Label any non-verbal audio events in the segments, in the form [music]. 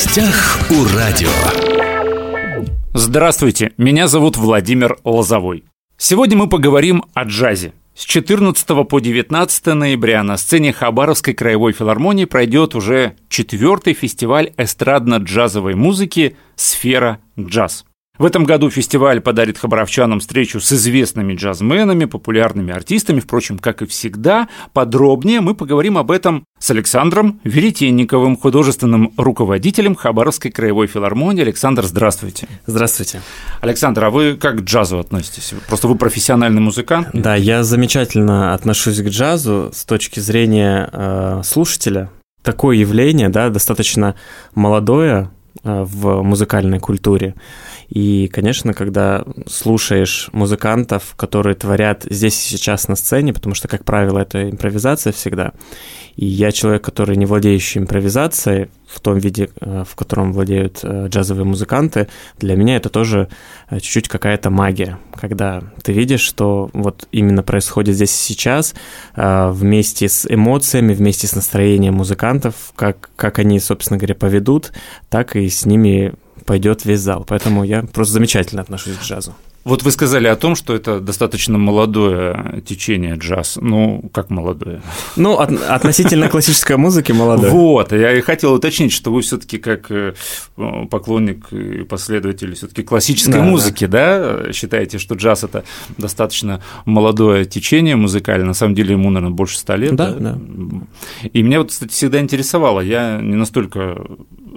гостях у радио. Здравствуйте, меня зовут Владимир Лозовой. Сегодня мы поговорим о джазе. С 14 по 19 ноября на сцене Хабаровской краевой филармонии пройдет уже четвертый фестиваль эстрадно-джазовой музыки «Сфера джаз». В этом году фестиваль подарит хабаровчанам встречу с известными джазменами, популярными артистами. Впрочем, как и всегда, подробнее мы поговорим об этом с Александром Веретенниковым, художественным руководителем Хабаровской краевой филармонии. Александр, здравствуйте. Здравствуйте. Александр, а вы как к джазу относитесь? Просто вы профессиональный музыкант? Да, я замечательно отношусь к джазу с точки зрения э, слушателя. Такое явление, да, достаточно молодое э, в музыкальной культуре. И, конечно, когда слушаешь музыкантов, которые творят здесь и сейчас на сцене, потому что, как правило, это импровизация всегда, и я человек, который не владеющий импровизацией в том виде, э, в котором владеют э, джазовые музыканты, для меня это тоже э, чуть-чуть какая-то магия, когда ты видишь, что вот именно происходит здесь и сейчас, вместе с эмоциями, вместе с настроением музыкантов, как, как они, собственно говоря, поведут, так и с ними пойдет весь зал. Поэтому я просто замечательно отношусь к джазу. Вот вы сказали о том, что это достаточно молодое течение джаз. Ну, как молодое? Ну, от, относительно классической музыки молодое. Вот, я и хотел уточнить, что вы все-таки как э, поклонник и последователь все-таки классической да, музыки, да. да, считаете, что джаз это достаточно молодое течение музыкальное. На самом деле ему, наверное, больше ста лет. Да, да. да. И меня вот, кстати, всегда интересовало. Я не настолько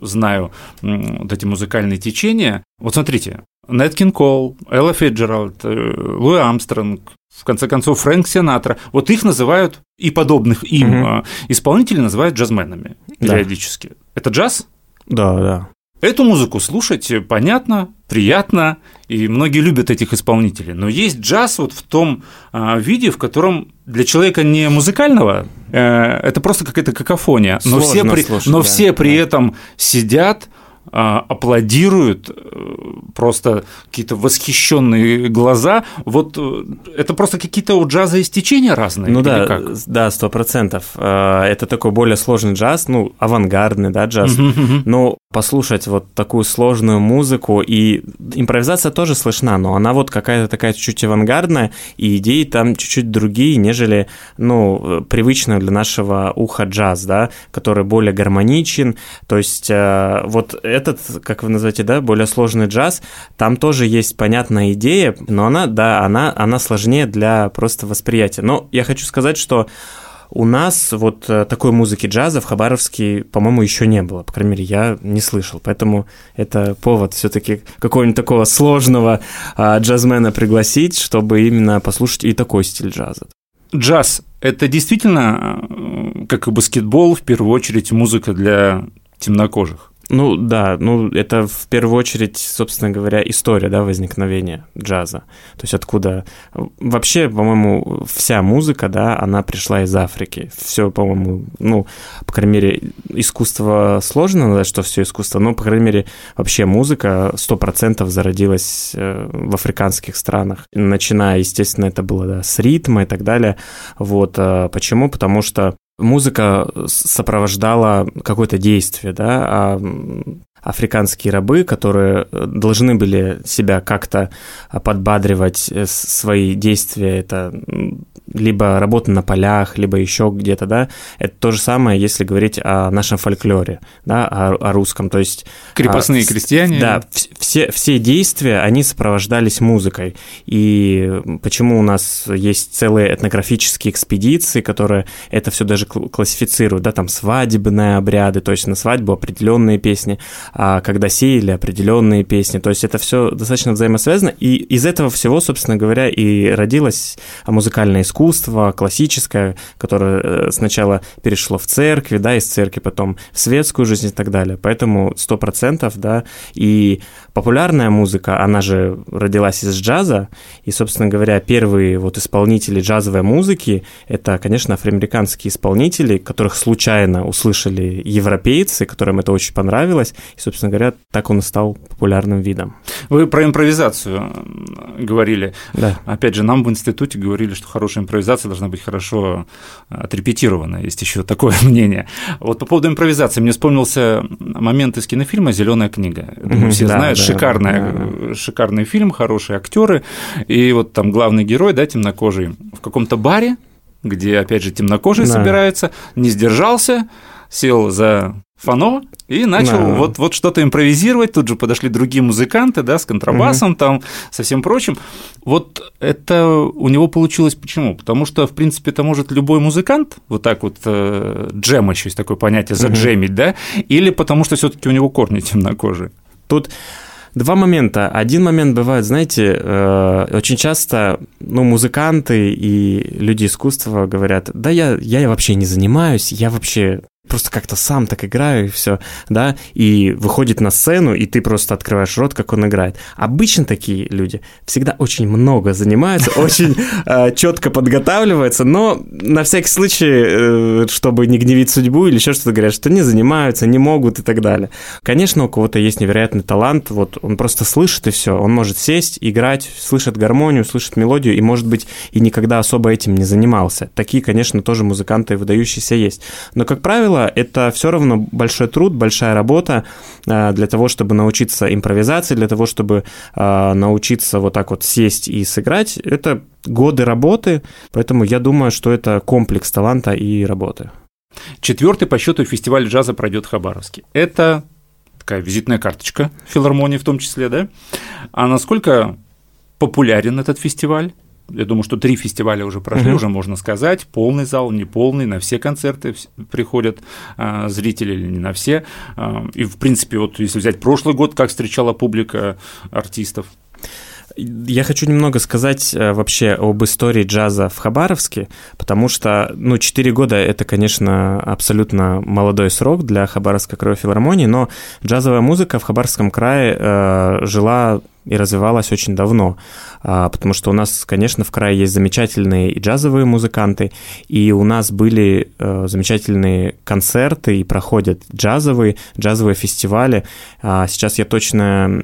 знаю вот эти музыкальные течения. Вот смотрите, Нет Кин Кол, Элла Фиджеральд, э, Луи Амстронг, в конце концов, Фрэнк Синатра. Вот их называют, и подобных им угу. исполнителей называют джазменами периодически. Да. Это джаз? Да, да. Эту музыку слушать понятно, приятно, и многие любят этих исполнителей. Но есть джаз вот в том а, виде, в котором для человека не музыкального, э, это просто какая-то какофония, но Сложно все при, слушать, но да, все при да. этом сидят аплодируют, э, просто какие-то восхищенные глаза. Вот э, это просто какие-то у джаза истечения разные? Ну да, как? да, сто процентов. А, это такой более сложный джаз, ну, авангардный, да, джаз. Но послушать вот такую сложную музыку, и импровизация тоже слышна, но она вот какая-то такая чуть-чуть авангардная, и идеи там чуть-чуть другие, нежели, ну, привычный для нашего уха джаз, да, который более гармоничен, то есть э, вот этот, как вы называете, да, более сложный джаз, там тоже есть понятная идея, но она, да, она, она сложнее для просто восприятия. Но я хочу сказать, что у нас вот э, такой музыки джаза в Хабаровске, по-моему, еще не было. По крайней мере, я не слышал. Поэтому это повод все-таки какого-нибудь такого сложного а, джазмена пригласить, чтобы именно послушать и такой стиль джаза. Джаз – это действительно, э, как и баскетбол, в первую очередь музыка для темнокожих? Ну да, ну это в первую очередь, собственно говоря, история да, возникновения джаза. То есть откуда... Вообще, по-моему, вся музыка, да, она пришла из Африки. Все, по-моему, ну, по крайней мере, искусство сложно назвать, что все искусство, но, по крайней мере, вообще музыка 100% зародилась э, в африканских странах. Начиная, естественно, это было да, с ритма и так далее. Вот. А почему? Потому что музыка сопровождала какое-то действие, да, а африканские рабы, которые э, должны были себя как-то подбадривать э, свои действия, это либо работа на полях, либо еще где-то, да, это то же самое, если говорить о нашем фольклоре, да, о, о русском, то есть... Крепостные а, крестьяне. Да, все, все действия, они сопровождались музыкой, и почему у нас есть целые этнографические экспедиции, которые это все даже классифицируют, да, там свадебные обряды, то есть на свадьбу определенные песни, а когда сеяли определенные песни, то есть это все достаточно взаимосвязано, и из этого всего, собственно говоря, и родилась музыкальная искусство, искусство классическое, которое э, сначала перешло в церкви, да, из церкви потом в светскую жизнь и так далее. Поэтому сто процентов, да, и популярная музыка, она же родилась из джаза, и, собственно говоря, первые вот исполнители джазовой музыки, это, конечно, афроамериканские исполнители, которых случайно услышали европейцы, которым это очень понравилось, и, собственно говоря, так он и стал популярным видом. Вы про импровизацию говорили. Да. Опять же, нам в институте говорили, что хорошая импровизация должна быть хорошо отрепетирована. Есть еще такое [laughs] мнение. Вот по поводу импровизации мне вспомнился момент из кинофильма Зеленая книга. Думаю, все да, знают, да, шикарный, да. шикарный фильм, хорошие актеры. И вот там главный герой, да, темнокожий, в каком-то баре, где, опять же, темнокожие да. собираются, не сдержался, сел за фано и начал да. вот, вот что-то импровизировать. Тут же подошли другие музыканты, да, с контрабасом, угу. там, со всем прочим. Вот это у него получилось почему? Потому что, в принципе, это может любой музыкант вот так вот э, джем еще есть такое понятие, заджемить, угу. да, или потому что все таки у него корни темнокожие? Тут Два момента. Один момент бывает, знаете, э, очень часто ну, музыканты и люди искусства говорят, да я, я вообще не занимаюсь, я вообще просто как-то сам так играю и все, да, и выходит на сцену, и ты просто открываешь рот, как он играет. Обычно такие люди всегда очень много занимаются, [laughs] очень э, четко подготавливаются, но на всякий случай, э, чтобы не гневить судьбу или еще что-то говорят, что не занимаются, не могут и так далее. Конечно, у кого-то есть невероятный талант, вот он просто слышит и все, он может сесть, играть, слышит гармонию, слышит мелодию и, может быть, и никогда особо этим не занимался. Такие, конечно, тоже музыканты выдающиеся есть. Но, как правило, правило, это все равно большой труд, большая работа э, для того, чтобы научиться импровизации, для того, чтобы э, научиться вот так вот сесть и сыграть. Это годы работы, поэтому я думаю, что это комплекс таланта и работы. Четвертый по счету фестиваль джаза пройдет в Хабаровске. Это такая визитная карточка филармонии в том числе, да? А насколько популярен этот фестиваль? Я думаю, что три фестиваля уже прошли, угу. уже можно сказать, полный зал, не полный, на все концерты приходят а, зрители или не на все. А, и, в принципе, вот если взять прошлый год, как встречала публика артистов. Я хочу немного сказать э, вообще об истории джаза в Хабаровске, потому что, ну, 4 года – это, конечно, абсолютно молодой срок для Хабаровской краевой филармонии, но джазовая музыка в Хабаровском крае э, жила и развивалась очень давно, а, потому что у нас, конечно, в крае есть замечательные и джазовые музыканты, и у нас были э, замечательные концерты, и проходят джазовые, джазовые фестивали. А, сейчас я точно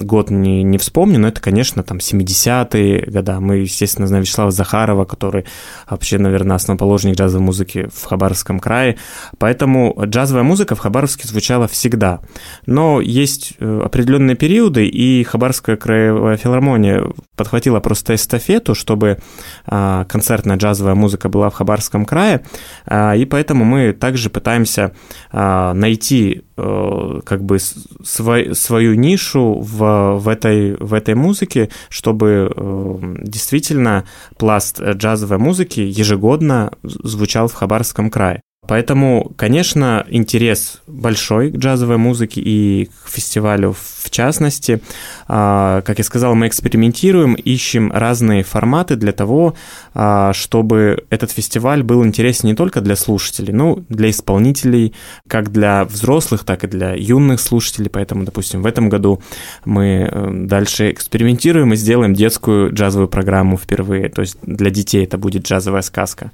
год не, не вспомню, но это, конечно, там 70-е года. Мы, естественно, знаем Вячеслава Захарова, который вообще, наверное, основоположник джазовой музыки в Хабаровском крае. Поэтому джазовая музыка в Хабаровске звучала всегда. Но есть э, определенные периоды, и Хабаровская краевая филармония подхватила просто эстафету, чтобы а, концертная джазовая музыка была в Хабаровском крае, а, и поэтому мы также пытаемся а, найти э, как бы свой, свою нишу в, в, этой, в этой музыке, чтобы э, действительно пласт джазовой музыки ежегодно звучал в Хабаровском крае. Поэтому, конечно, интерес большой к джазовой музыке и к фестивалю в частности. А, как я сказал, мы экспериментируем, ищем разные форматы для того, а, чтобы этот фестиваль был интересен не только для слушателей, но для исполнителей, как для взрослых, так и для юных слушателей. Поэтому, допустим, в этом году мы э, дальше экспериментируем и сделаем детскую джазовую программу впервые. То есть для детей это будет джазовая сказка.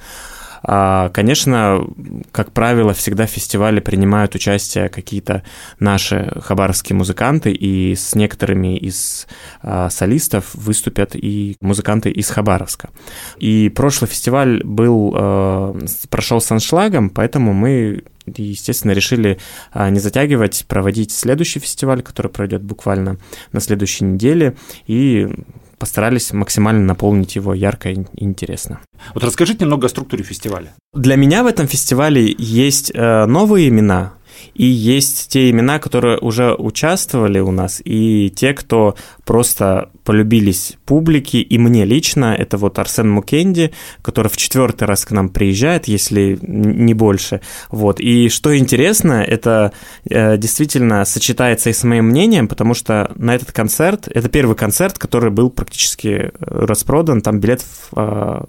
А, конечно, как правило, всегда в фестивале принимают участие какие-то наши хабаровские музыканты, и с некоторыми из а, солистов выступят и музыканты из Хабаровска. И прошлый фестиваль был, а, прошел с аншлагом, поэтому мы естественно, решили не затягивать, проводить следующий фестиваль, который пройдет буквально на следующей неделе, и постарались максимально наполнить его ярко и интересно. Вот расскажите немного о структуре фестиваля. Для меня в этом фестивале есть э, новые имена, и есть те имена, которые уже участвовали у нас, и те, кто просто полюбились публике и мне лично. Это вот Арсен Мукенди, который в четвертый раз к нам приезжает, если не больше. Вот. И что интересно, это э, действительно сочетается и с моим мнением, потому что на этот концерт, это первый концерт, который был практически э, распродан, там билетов э,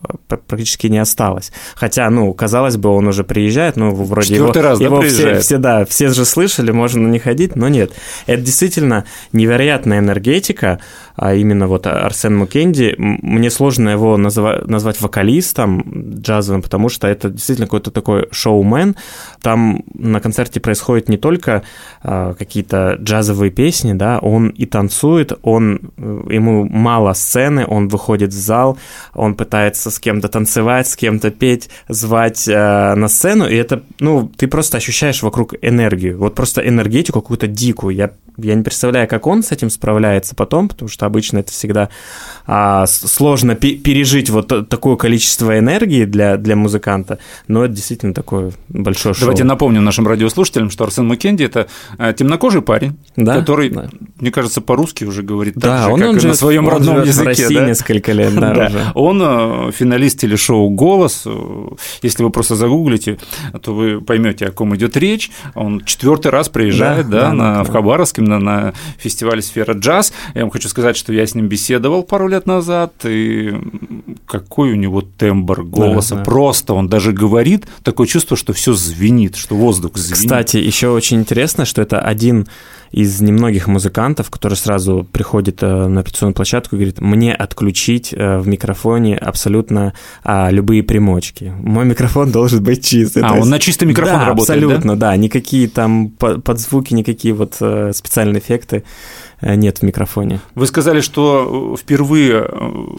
практически не осталось. Хотя, ну, казалось бы, он уже приезжает, ну, вроде Четвертый его, раз, его да, все, все, да, все же слышали, можно не ходить, но нет. Это действительно невероятная энергетика, а именно вот Арсен Мукенди. Мне сложно его назва- назвать вокалистом джазовым, потому что это действительно какой-то такой шоумен. там на концерте происходит не только э, какие-то джазовые песни, да, он и танцует, он, э, ему мало сцены, он выходит в зал, он пытается с кем-то танцевать, с кем-то петь, звать э, на сцену, и это, ну, ты просто ощущаешь вокруг энергию, вот просто энергетику какую-то дикую. Я, я не представляю, как он с этим справляется потом, потому что обычно это всегда а, сложно пережить вот такое количество энергии для, для музыканта, но это действительно такое большое шоу. Давайте напомним нашим радиослушателям, что Арсен Маккенди – это э, темнокожий парень, да? который, да. мне кажется, по-русски уже говорит да, так же, он, как он и живет, на своем родном языке. в России да? несколько лет, да, [laughs] да. Уже. Он э, финалист телешоу «Голос». Если вы просто загуглите, то вы поймете, о ком идет речь. Он четвертый раз приезжает да, да, да, на, да. в Хабаровск на, на фестивале «Сфера джаз». Я вам хочу сказать, что я с ним беседовал пару лет назад, и какой у него тембр голоса. Да, да. Просто он даже говорит, такое чувство, что все звенит, что воздух звенит. Кстати, еще очень интересно, что это один из немногих музыкантов, который сразу приходит э, на операционную площадку и говорит, мне отключить э, в микрофоне абсолютно а, любые примочки. Мой микрофон должен быть чистый. А, он есть... на чистый микрофон да, работает, абсолютно, да? да. Никакие там подзвуки, никакие вот э, специальные эффекты нет в микрофоне. Вы сказали, что впервые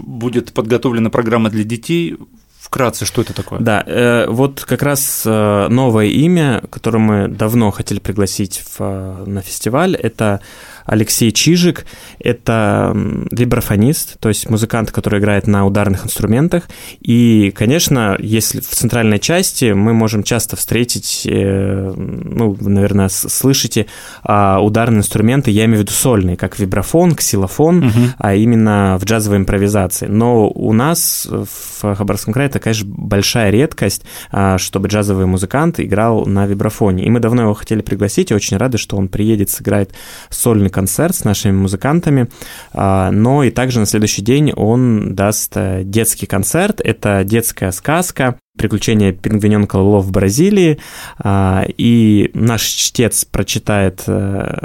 будет подготовлена программа для детей Вкратце, что это такое? Да, э, вот как раз э, новое имя, которое мы давно хотели пригласить в, э, на фестиваль, это Алексей Чижик – это вибрафонист, то есть музыкант, который играет на ударных инструментах. И, конечно, если в центральной части мы можем часто встретить, э, ну, наверное, слышите а, ударные инструменты, я имею в виду сольные, как вибрафон, ксилофон, угу. а именно в джазовой импровизации. Но у нас в Хабаровском крае такая же большая редкость, а, чтобы джазовый музыкант играл на вибрафоне. И мы давно его хотели пригласить, и очень рады, что он приедет, сыграет сольный концерт с нашими музыкантами, а, но и также на следующий день он даст э, детский концерт. Это детская сказка «Приключения пингвиненка Лоло в Бразилии», а, и наш чтец прочитает э,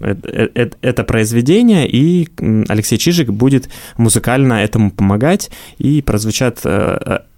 э, это произведение, и Алексей Чижик будет музыкально этому помогать, и прозвучат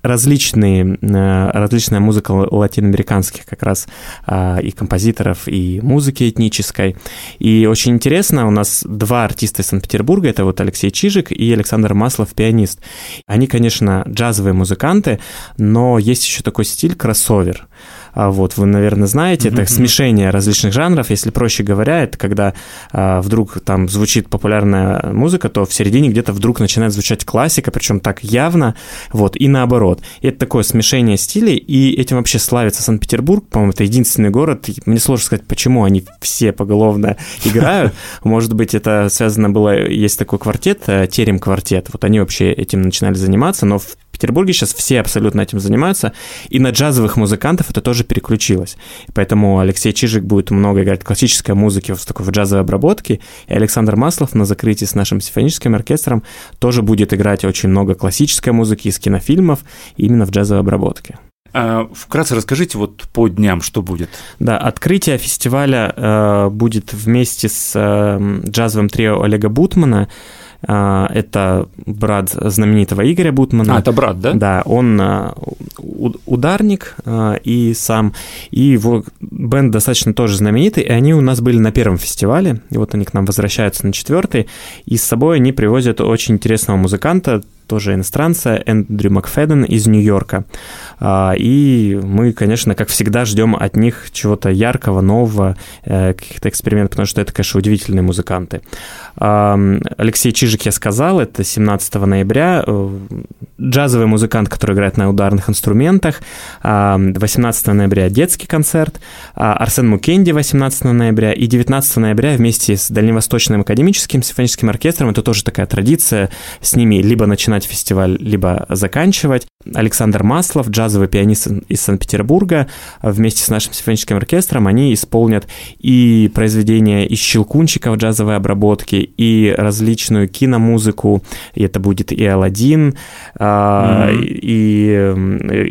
различные, э, различная музыка латиноамериканских как раз а, и композиторов, и музыки этнической. И очень интересно, у нас два артиста из Санкт-Петербурга, это вот Алексей Чижик и Александр Маслов, пианист. Они, конечно, джазовые музыканты, но есть еще такой стиль кроссовер. А, вот, вы, наверное, знаете, это смешение различных жанров. Если проще говоря, это когда а, вдруг там звучит популярная музыка, то в середине где-то вдруг начинает звучать классика, причем так явно, вот, и наоборот. И это такое смешение стилей, и этим вообще славится Санкт-Петербург, по-моему, это единственный город, мне сложно сказать, почему они все поголовно [laughs] играют. Может быть, это связано было, есть такой квартет, э, Терем квартет, вот они вообще этим начинали заниматься, но в Петербурге сейчас все абсолютно этим занимаются, и на джазовых музыкантов это тоже переключилось. И поэтому Алексей Чижик будет много играть классической музыки в такой в джазовой обработке, и Александр Маслов на закрытии с нашим симфоническим оркестром тоже будет играть очень много классической музыки из кинофильмов именно в джазовой обработке. А, вкратце расскажите вот по дням, что будет. Да, открытие фестиваля э, будет вместе с э, джазовым трио Олега Бутмана. А, это брат знаменитого Игоря Бутмана. А, это брат, да? Да, он а, ударник а, и сам, и его бенд достаточно тоже знаменитый, и они у нас были на первом фестивале, и вот они к нам возвращаются на четвертый, и с собой они привозят очень интересного музыканта, тоже иностранца, Эндрю Макфеден из Нью-Йорка. И мы, конечно, как всегда, ждем от них чего-то яркого, нового, э, каких-то экспериментов, потому что это, конечно, удивительные музыканты. Алексей Чижик я сказал, это 17 ноября, джазовый музыкант, который играет на ударных инструментах, 18 а, ноября детский концерт, Арсен Мукенди 18 ноября. И 19 ноября вместе с Дальневосточным академическим симфоническим оркестром, это тоже такая традиция, с ними либо начинать фестиваль, либо заканчивать. Александр Маслов, джазовый пианист из Санкт-Петербурга, вместе с нашим симфоническим оркестром они исполнят и произведения из щелкунчиков джазовой обработки, и различную киномузыку, и это будет и Алладин, mm-hmm. и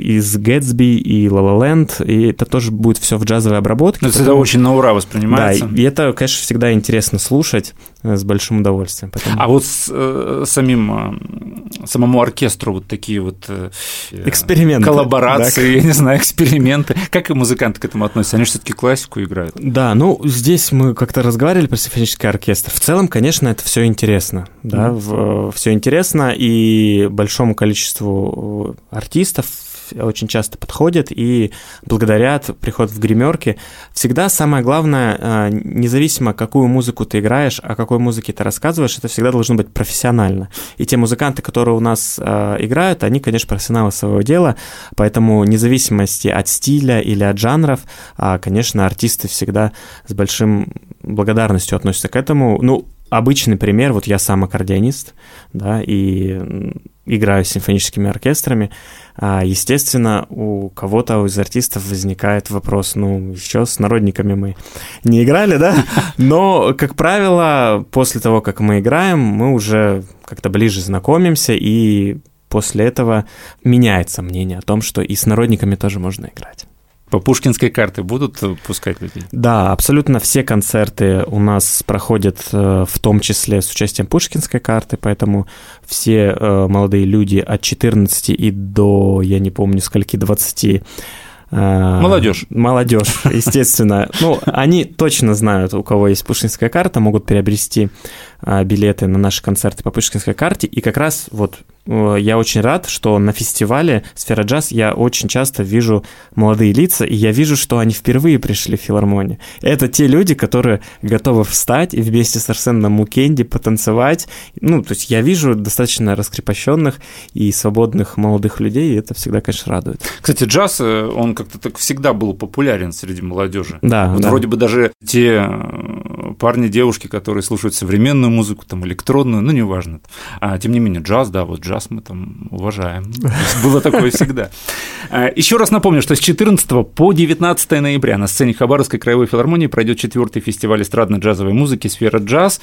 из Гэтсби, и Land, и это тоже будет все в джазовой обработке. Это потому... очень на ура воспринимается. Да, и это, конечно, всегда интересно слушать с большим удовольствием. Поэтому... А вот с э, самим, э, самому оркестру вот такие вот э, эксперименты, коллаборации, да? я не знаю, [laughs] эксперименты. Как и музыканты к этому относятся? Они все-таки классику играют. Да, ну здесь мы как-то разговаривали про симфонический оркестр. В целом, конечно, это все интересно, да, mm-hmm. все интересно и большому количеству артистов очень часто подходят и благодарят приход в гримерки. Всегда самое главное, э, независимо, какую музыку ты играешь, о какой музыке ты рассказываешь, это всегда должно быть профессионально. И те музыканты, которые у нас э, играют, они, конечно, профессионалы своего дела, поэтому независимости от стиля или от жанров, а, конечно, артисты всегда с большим благодарностью относятся к этому. Ну, обычный пример, вот я сам аккордеонист, да, и играю с симфоническими оркестрами, а, естественно, у кого-то из артистов возникает вопрос, ну, еще с народниками мы не играли, да? [laughs] Но, как правило, после того, как мы играем, мы уже как-то ближе знакомимся, и после этого меняется мнение о том, что и с народниками тоже можно играть. По пушкинской карте будут пускать людей? Да, абсолютно все концерты у нас проходят э, в том числе с участием пушкинской карты, поэтому все э, молодые люди от 14 и до, я не помню, скольки, 20 э, Молодежь. Молодежь, естественно. Ну, они точно знают, у кого есть пушкинская карта, могут приобрести билеты на наши концерты по пушкинской карте. И как раз вот Э, я очень рад, что на фестивале «Сфера джаз» я очень часто вижу молодые лица, и я вижу, что они впервые пришли в филармонию. Это те люди, которые готовы встать и вместе с Арсеном Мукенди потанцевать. Ну, то есть я вижу достаточно раскрепощенных и свободных молодых людей, и это всегда, конечно, радует. Кстати, джаз, э, он как-то так всегда был популярен среди молодежи. Да, вот да. Вроде бы даже те э, парни, девушки, которые слушают современную музыку, там, электронную, ну, неважно. А тем не менее, джаз, да, вот джаз мы там уважаем. Было такое всегда. А, Еще раз напомню, что с 14 по 19 ноября на сцене Хабаровской краевой филармонии пройдет четвертый фестиваль эстрадно-джазовой музыки «Сфера джаз».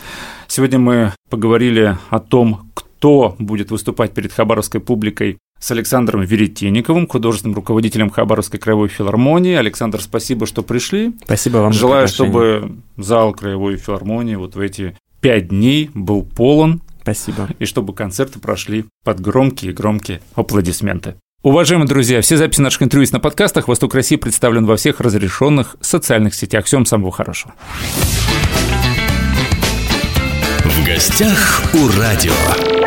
Сегодня мы поговорили о том, кто будет выступать перед хабаровской публикой с Александром Веретенниковым, художественным руководителем Хабаровской краевой филармонии. Александр, спасибо, что пришли. Спасибо вам. Желаю, чтобы зал краевой филармонии вот в эти пять дней был полон Спасибо. И чтобы концерты прошли под громкие-громкие аплодисменты. Уважаемые друзья, все записи наших интервью на подкастах «Восток России» представлен во всех разрешенных социальных сетях. Всем самого хорошего. В гостях у радио.